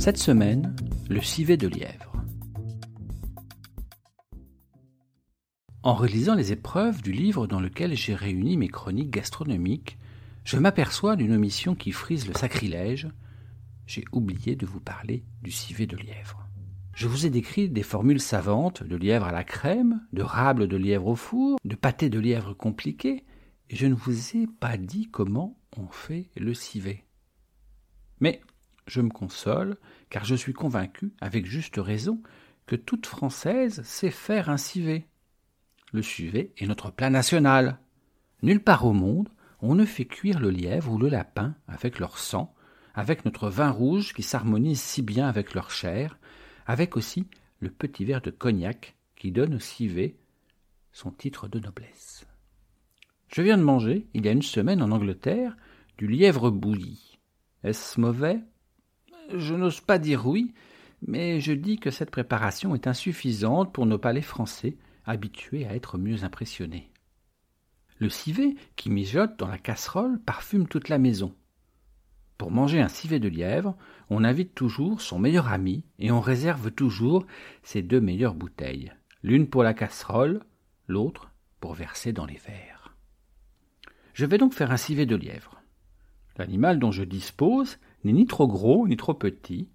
Cette semaine, le civet de lièvre. En relisant les épreuves du livre dans lequel j'ai réuni mes chroniques gastronomiques, je m'aperçois d'une omission qui frise le sacrilège. J'ai oublié de vous parler du civet de lièvre. Je vous ai décrit des formules savantes de lièvre à la crème, de rable de lièvre au four, de pâté de lièvre compliqué, et je ne vous ai pas dit comment on fait le civet. Mais je me console, car je suis convaincu, avec juste raison, que toute Française sait faire un civet. Le civet est notre plat national. Nulle part au monde, on ne fait cuire le lièvre ou le lapin avec leur sang, avec notre vin rouge qui s'harmonise si bien avec leur chair, avec aussi le petit verre de cognac qui donne au civet son titre de noblesse. Je viens de manger, il y a une semaine en Angleterre, du lièvre bouilli. Est-ce mauvais? Je n'ose pas dire oui, mais je dis que cette préparation est insuffisante pour nos palais français, habitués à être mieux impressionnés. Le civet qui mijote dans la casserole parfume toute la maison. Pour manger un civet de lièvre, on invite toujours son meilleur ami et on réserve toujours ses deux meilleures bouteilles, l'une pour la casserole, l'autre pour verser dans les verres. Je vais donc faire un civet de lièvre. L'animal dont je dispose n'est ni trop gros ni trop petit.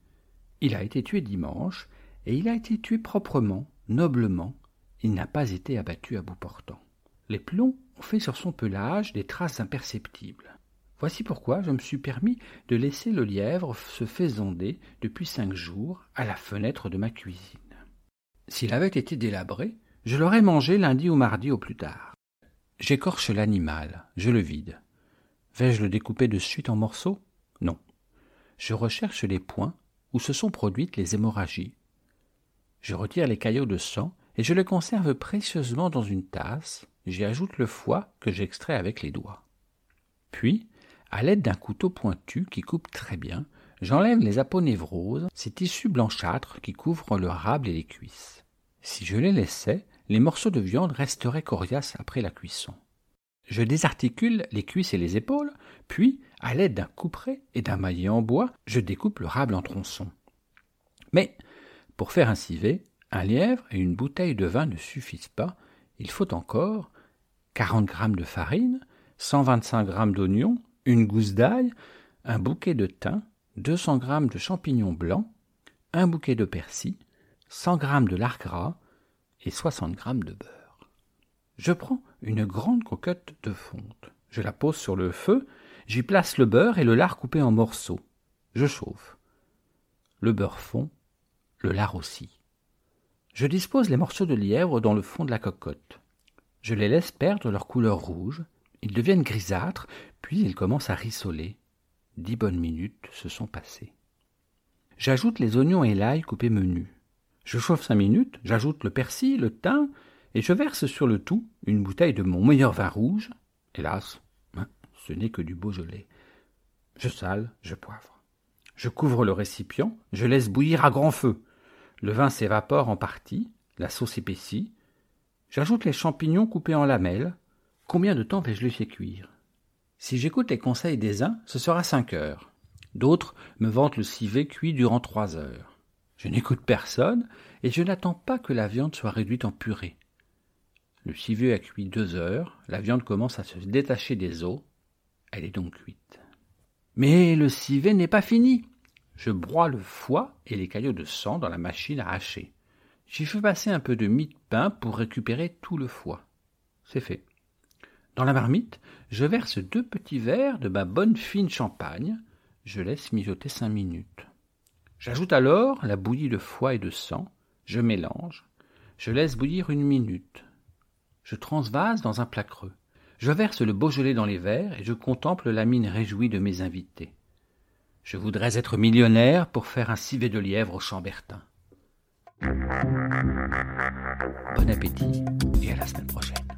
Il a été tué dimanche, et il a été tué proprement, noblement. Il n'a pas été abattu à bout portant. Les plombs ont fait sur son pelage des traces imperceptibles. Voici pourquoi je me suis permis de laisser le lièvre se faisander depuis cinq jours à la fenêtre de ma cuisine. S'il avait été délabré, je l'aurais mangé lundi ou mardi au plus tard. J'écorche l'animal, je le vide. Vais-je le découper de suite en morceaux? Non je recherche les points où se sont produites les hémorragies. Je retire les caillots de sang et je les conserve précieusement dans une tasse. J'y ajoute le foie que j'extrais avec les doigts. Puis, à l'aide d'un couteau pointu qui coupe très bien, j'enlève les aponevroses, ces tissus blanchâtres qui couvrent le rable et les cuisses. Si je les laissais, les morceaux de viande resteraient coriaces après la cuisson. Je désarticule les cuisses et les épaules, puis, à l'aide d'un couperet et d'un maillet en bois, je découpe le rable en tronçons. Mais, pour faire un civet, un lièvre et une bouteille de vin ne suffisent pas, il faut encore 40 grammes de farine, 125 grammes d'oignons, une gousse d'ail, un bouquet de thym, 200 grammes de champignons blancs, un bouquet de persil, 100 grammes de lard gras et 60 grammes de beurre. Je prends une grande cocotte de fonte. Je la pose sur le feu J'y place le beurre et le lard coupé en morceaux. Je chauffe. Le beurre fond, le lard aussi. Je dispose les morceaux de lièvre dans le fond de la cocotte. Je les laisse perdre leur couleur rouge. Ils deviennent grisâtres, puis ils commencent à rissoler. Dix bonnes minutes se sont passées. J'ajoute les oignons et l'ail coupés menus. Je chauffe cinq minutes, j'ajoute le persil, le thym, et je verse sur le tout une bouteille de mon meilleur vin rouge. Hélas, ce n'est que du Beaujolais. Je sale, je poivre. Je couvre le récipient, je laisse bouillir à grand feu. Le vin s'évapore en partie, la sauce épaissit. J'ajoute les champignons coupés en lamelles. Combien de temps vais-je les faire cuire? Si j'écoute les conseils des uns, ce sera cinq heures. D'autres me vantent le civet cuit durant trois heures. Je n'écoute personne et je n'attends pas que la viande soit réduite en purée. Le civet a cuit deux heures, la viande commence à se détacher des os, elle est donc cuite. Mais le civet n'est pas fini. Je broie le foie et les caillots de sang dans la machine à hacher. J'y fais passer un peu de mie de pain pour récupérer tout le foie. C'est fait. Dans la marmite, je verse deux petits verres de ma bonne fine champagne. Je laisse mijoter cinq minutes. J'ajoute alors la bouillie de foie et de sang. Je mélange. Je laisse bouillir une minute je transvase dans un plat creux. Je verse le Beaujolais dans les verres et je contemple la mine réjouie de mes invités. Je voudrais être millionnaire pour faire un civet de lièvre au Chambertin. Bon appétit et à la semaine prochaine.